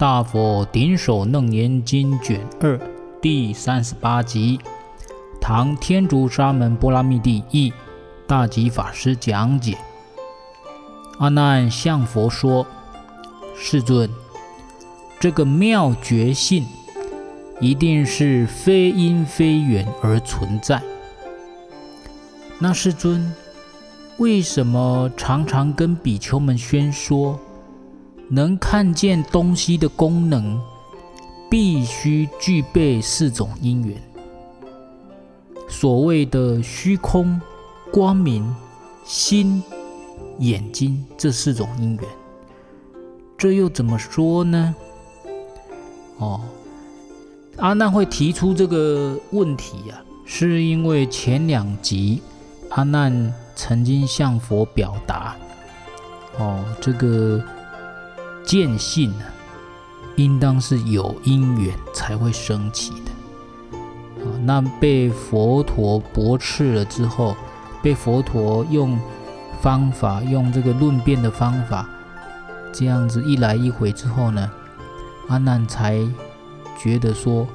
大佛顶首楞严经卷二第三十八集，唐天竺沙门波拉密帝译，大吉法师讲解。阿难向佛说：“世尊，这个妙觉性一定是非因非缘而存在。那世尊，为什么常常跟比丘们宣说？”能看见东西的功能，必须具备四种因缘。所谓的虚空、光明、心、眼睛这四种因缘，这又怎么说呢？哦，阿难会提出这个问题呀、啊，是因为前两集阿难曾经向佛表达，哦，这个。见性呢，应当是有因缘才会升起的。啊，那被佛陀驳斥了之后，被佛陀用方法，用这个论辩的方法，这样子一来一回之后呢，阿难才觉得说，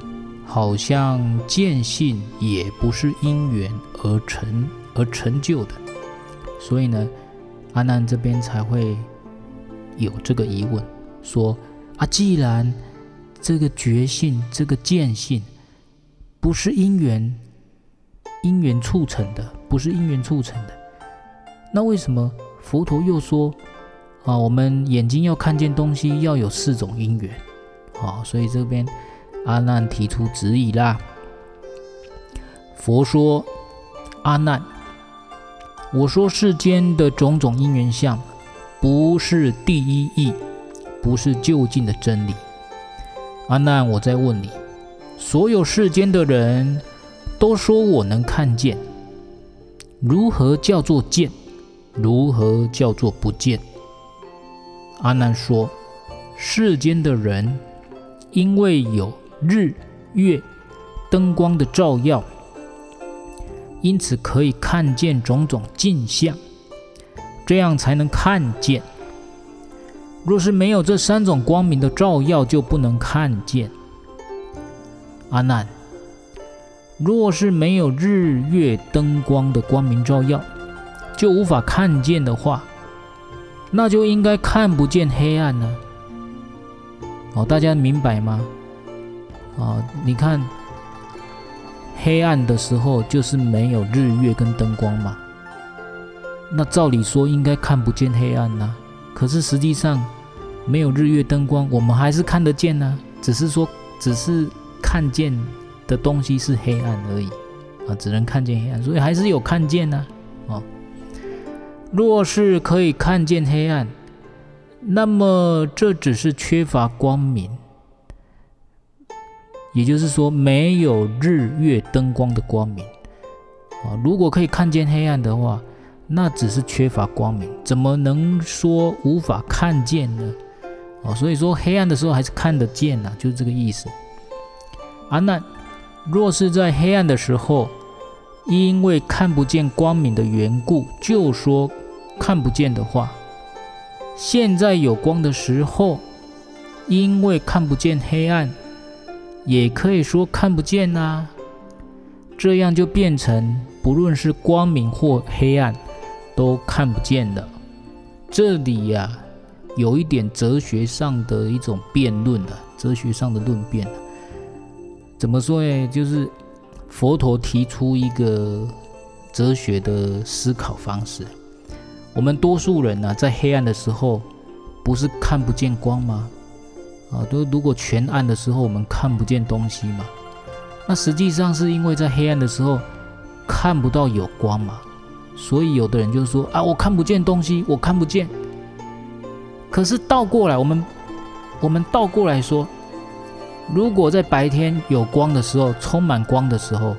好像见性也不是因缘而成而成就的，所以呢，阿难这边才会。有这个疑问，说啊，既然这个觉性、这个见性不是因缘因缘促成的，不是因缘促成的，那为什么佛陀又说啊，我们眼睛要看见东西要有四种因缘？啊，所以这边阿难提出质疑啦。佛说：阿难，我说世间的种种因缘相。不是第一义，不是究竟的真理。阿难，我在问你：所有世间的人都说我能看见，如何叫做见？如何叫做不见？阿难说：世间的人因为有日月灯光的照耀，因此可以看见种种镜像。这样才能看见。若是没有这三种光明的照耀，就不能看见。阿难，若是没有日月灯光的光明照耀，就无法看见的话，那就应该看不见黑暗呢。哦，大家明白吗？啊，你看，黑暗的时候就是没有日月跟灯光嘛。那照理说应该看不见黑暗呐、可是实际上没有日月灯光，我们还是看得见呐、啊，只是说只是看见的东西是黑暗而已。啊，只能看见黑暗，所以还是有看见呐、啊。哦，若是可以看见黑暗，那么这只是缺乏光明，也就是说没有日月灯光的光明。啊。如果可以看见黑暗的话，那只是缺乏光明，怎么能说无法看见呢？哦，所以说黑暗的时候还是看得见呐、啊，就是这个意思。阿难，若是在黑暗的时候，因为看不见光明的缘故，就说看不见的话；现在有光的时候，因为看不见黑暗，也可以说看不见呐、这样就变成不论是光明或黑暗。都看不见了。这里呀、有一点哲学上的一种辩论了，哲学上的论辩。怎么说呢？就是佛陀提出一个哲学的思考方式。我们多数人呢、在黑暗的时候，不是看不见光吗？啊，都如果全暗的时候，我们看不见东西嘛。那实际上是因为在黑暗的时候，看不到有光嘛。所以有的人就说啊，我看不见东西，我看不见。可是倒过来，我们我们倒过来说，如果在白天有光的时候，充满光的时候，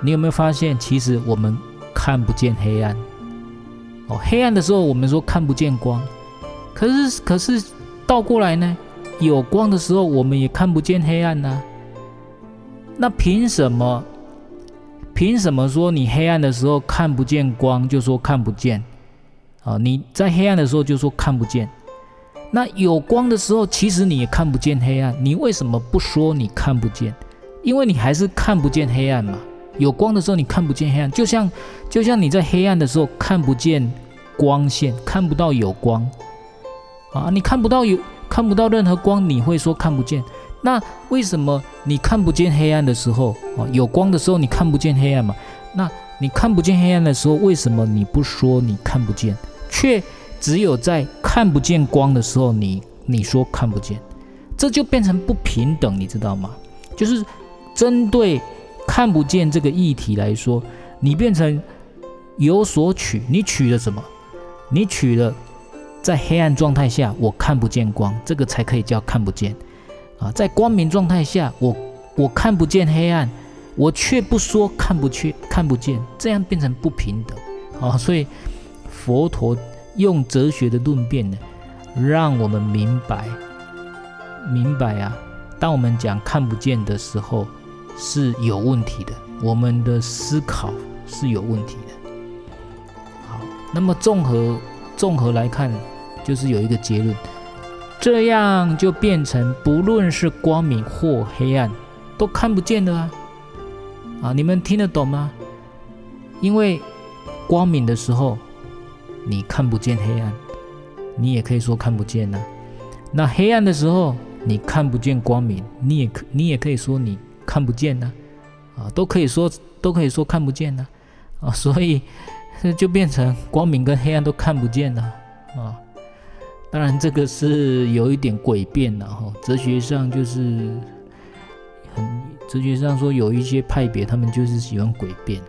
你有没有发现，其实我们看不见黑暗？哦，黑暗的时候我们说看不见光，可是可是倒过来呢，有光的时候我们也看不见黑暗呢？那凭什么？凭什么说你黑暗的时候看不见光就说看不见？啊，你在黑暗的时候就说看不见，那有光的时候，其实你也看不见黑暗。你为什么不说你看不见？因为你还是看不见黑暗嘛。有光的时候，你看不见黑暗，就像就像你在黑暗的时候看不见光线，看不到有光啊，你看不到有看不到任何光，你会说看不见。那为什么你看不见黑暗的时候啊，有光的时候你看不见黑暗嘛？那你看不见黑暗的时候，为什么你不说你看不见，却只有在看不见光的时候你你说看不见？这就变成不平等，你知道吗？就是针对。看不见这个议题来说，你变成有所取，你取了什么？你取了在黑暗状态下我看不见光，这个才可以叫看不见啊。在光明状态下，我我看不见黑暗，我却不说看不去看不见，这样变成不平等啊。所以佛陀用哲学的论辩呢，让我们明白明白啊。当我们讲看不见的时候。是有问题的，我们的思考是有问题的。好，那么综合综合来看，就是有一个结论，这样就变成不论是光明或黑暗，都看不见的啊！啊，你们听得懂吗？因为光明的时候你看不见黑暗，你也可以说看不见呢、那黑暗的时候你看不见光明，你也可你也可以说你。看不见呢，啊，都可以说都可以说看不见呢，啊，所以 就变成光明跟黑暗都看不见了，啊，当然这个是有一点诡辩了哈，哲学上就是很哲学上说有一些派别他们就是喜欢诡辩，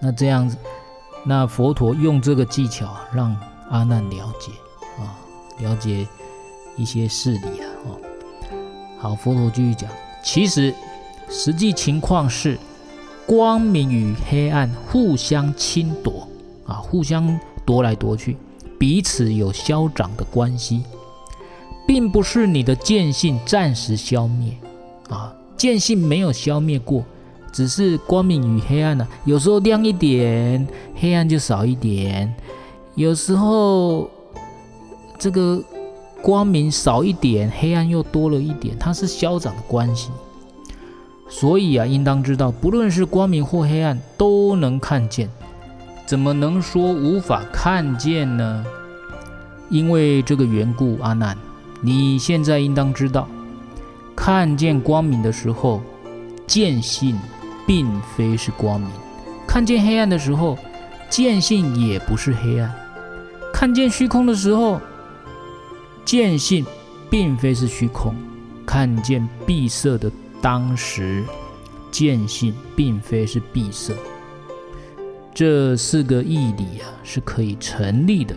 那这样子，那佛陀用这个技巧让阿难了解啊，了解一些事理啊，哦，好，佛陀继续讲。其实，实际情况是，光明与黑暗互相侵夺，啊，互相夺来夺去，彼此有消长的关系，并不是你的见性暂时消灭，啊，见性没有消灭过，只是光明与黑暗呢，有时候亮一点，黑暗就少一点，有时候这个。光明少一点，黑暗又多了一点，它是消长的关系。所以啊，应当知道，不论是光明或黑暗，都能看见。怎么能说无法看见呢？因为这个缘故，阿难，你现在应当知道，看见光明的时候，见性并非是光明；看见黑暗的时候，见性也不是黑暗；看见虚空的时候，见性并非是虚空，看见闭塞的当时，见性并非是闭塞。这四个义理啊是可以成立的。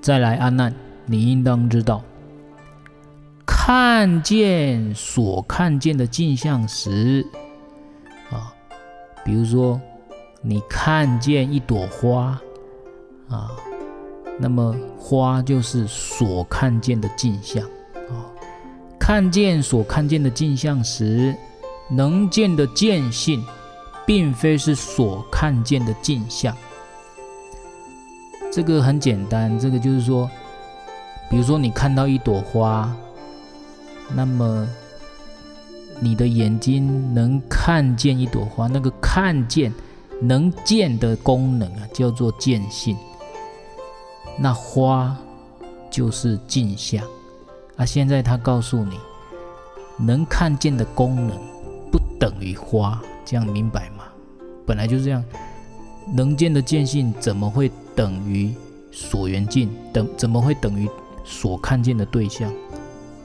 再来，阿难，你应当知道，看见所看见的镜像时，啊，比如说你看见一朵花，啊。那么花就是所看见的镜像啊，看见所看见的镜像时，能见的见性，并非是所看见的镜像。这个很简单，这个就是说，比如说你看到一朵花，那么你的眼睛能看见一朵花，那个看见能见的功能啊，叫做见性。那花就是镜像啊！现在他告诉你，能看见的功能不等于花，这样明白吗？本来就是这样，能见的见性怎么会等于所缘境？等怎么会等于所看见的对象？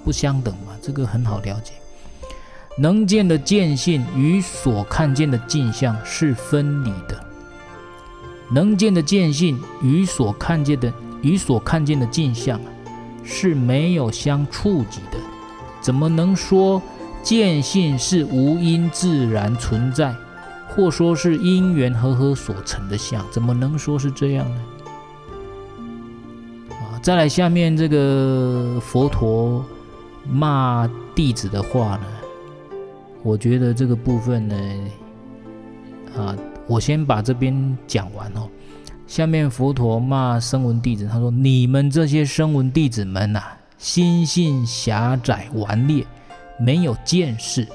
不相等嘛，这个很好了解。能见的见性与所看见的镜像是分离的。能见的见性与所看见的与所看见的镜像是没有相触及的，怎么能说见性是无因自然存在，或说是因缘和合所成的相？怎么能说是这样呢？啊，再来下面这个佛陀骂弟子的话呢，我觉得这个部分呢，啊。我先把这边讲完哦，下面佛陀骂声闻弟子，他说：“你们这些声闻弟子们呐、啊，心性狭窄顽劣，没有见识，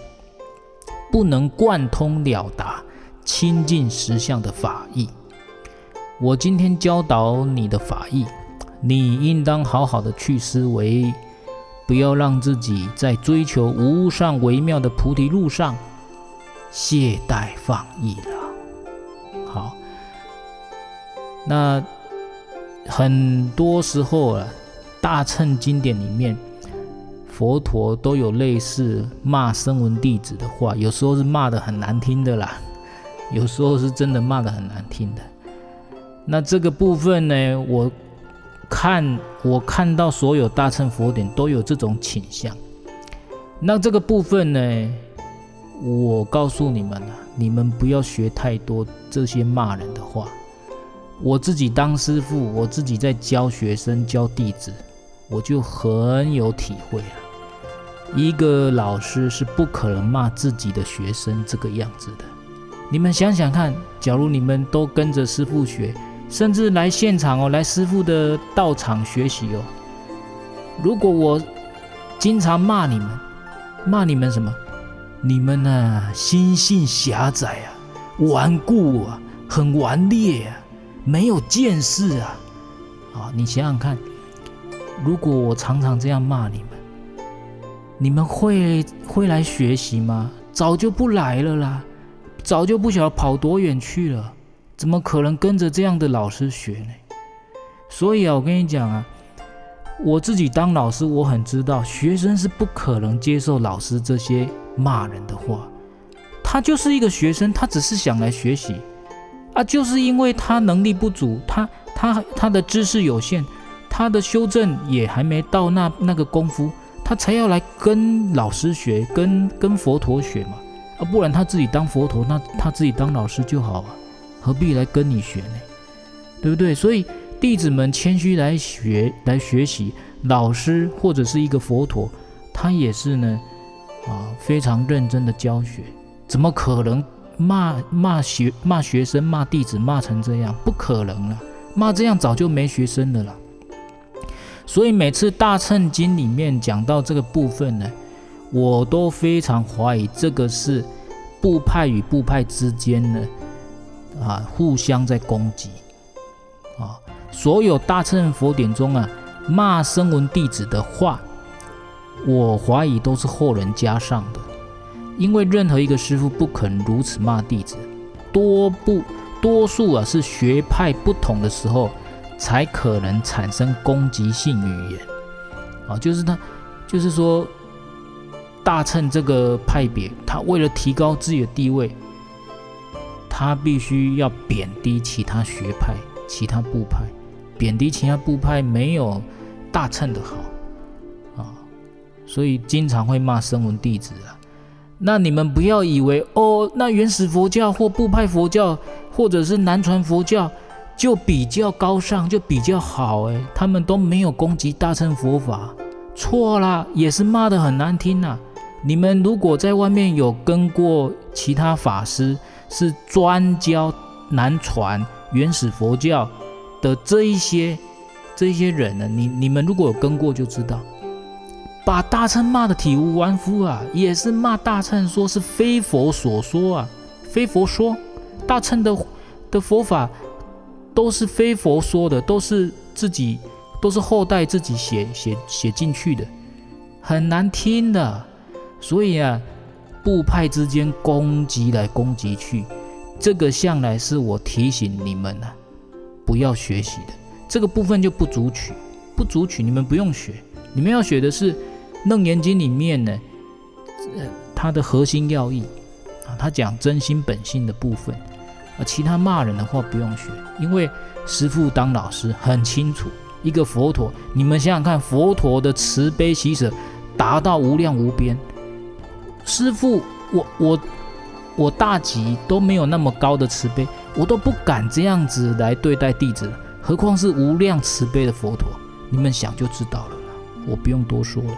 不能贯通了达清净实相的法义。我今天教导你的法义，你应当好好的去思维，不要让自己在追求无上微妙的菩提路上懈怠放逸了。”好。那很多时候啊，大乘经典里面，佛陀都有类似骂声闻弟子的话，有时候是骂得很难听的啦，有时候是真的骂得很难听的。那这个部分呢，我看我看到所有大乘佛典都有这种倾向。那这个部分呢，我告诉你们了，你们不要学太多这些骂人的话。我自己当师父，我自己在教学生、教弟子，我就很有体会了。一个老师是不可能骂自己的学生这个样子的。你们想想看，假如你们都跟着师傅学，甚至来现场哦，来师傅的道场学习哦。如果我经常骂你们，骂你们什么？你们呢、心性狭窄啊，顽固啊，很顽劣啊。没有见识啊！啊，你想想看，如果我常常这样骂你们，你们会会来学习吗？早就不来了啦，早就不晓得跑多远去了，怎么可能跟着这样的老师学呢？所以啊，我跟你讲啊，我自己当老师，我很知道学生是不可能接受老师这些骂人的话，他就是一个学生，他只是想来学习。啊，就是因为他能力不足，他他他的知识有限，他的修正也还没到那那个功夫，他才要来跟老师学，跟跟佛陀学嘛。啊，不然他自己当佛陀，那他自己当老师就好啊，何必来跟你学呢？对不对？所以弟子们谦虚来学来学习，老师或者是一个佛陀，他也是呢，啊，非常认真的教学，怎么可能？骂骂学骂学生骂弟子骂成这样不可能了，骂这样早就没学生的了啦。所以每次大乘经里面讲到这个部分呢，我都非常怀疑这个是部派与部派之间呢啊互相在攻击啊。所有大乘佛典中啊骂声闻弟子的话，我怀疑都是后人加上的。因为任何一个师父不肯如此骂弟子，多不多数啊是学派不同的时候才可能产生攻击性语言啊，就是他，就是说大乘这个派别，他为了提高自己的地位，他必须要贬低其他学派、其他部派，贬低其他部派没有大乘的好啊，所以经常会骂声闻弟子啊。那你们不要以为哦，那原始佛教或部派佛教，或者是南传佛教就比较高尚，就比较好诶，他们都没有攻击大乘佛法，错啦，也是骂得很难听呐。你们如果在外面有跟过其他法师，是专教南传原始佛教的这一些这些人呢，你你们如果有跟过就知道。把大乘骂得体无完肤啊，也是骂大乘说是非佛所说啊，非佛说，大乘的的佛法都是非佛说的，都是自己都是后代自己写写写进去的，很难听的。所以啊，部派之间攻击来攻击去，这个向来是我提醒你们啊，不要学习的。这个部分就不足取，不足取，你们不用学，你们要学的是。《楞严经》里面呢，呃，它的核心要义啊，它讲真心本性的部分而，其他骂人的话不用学，因为师父当老师很清楚，一个佛陀，你们想想看，佛陀的慈悲喜舍达到无量无边，师父，我我我大吉都没有那么高的慈悲，我都不敢这样子来对待弟子，何况是无量慈悲的佛陀，你们想就知道了，我不用多说了。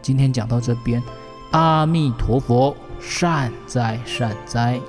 今天讲到这边，阿弥陀佛，善哉善哉。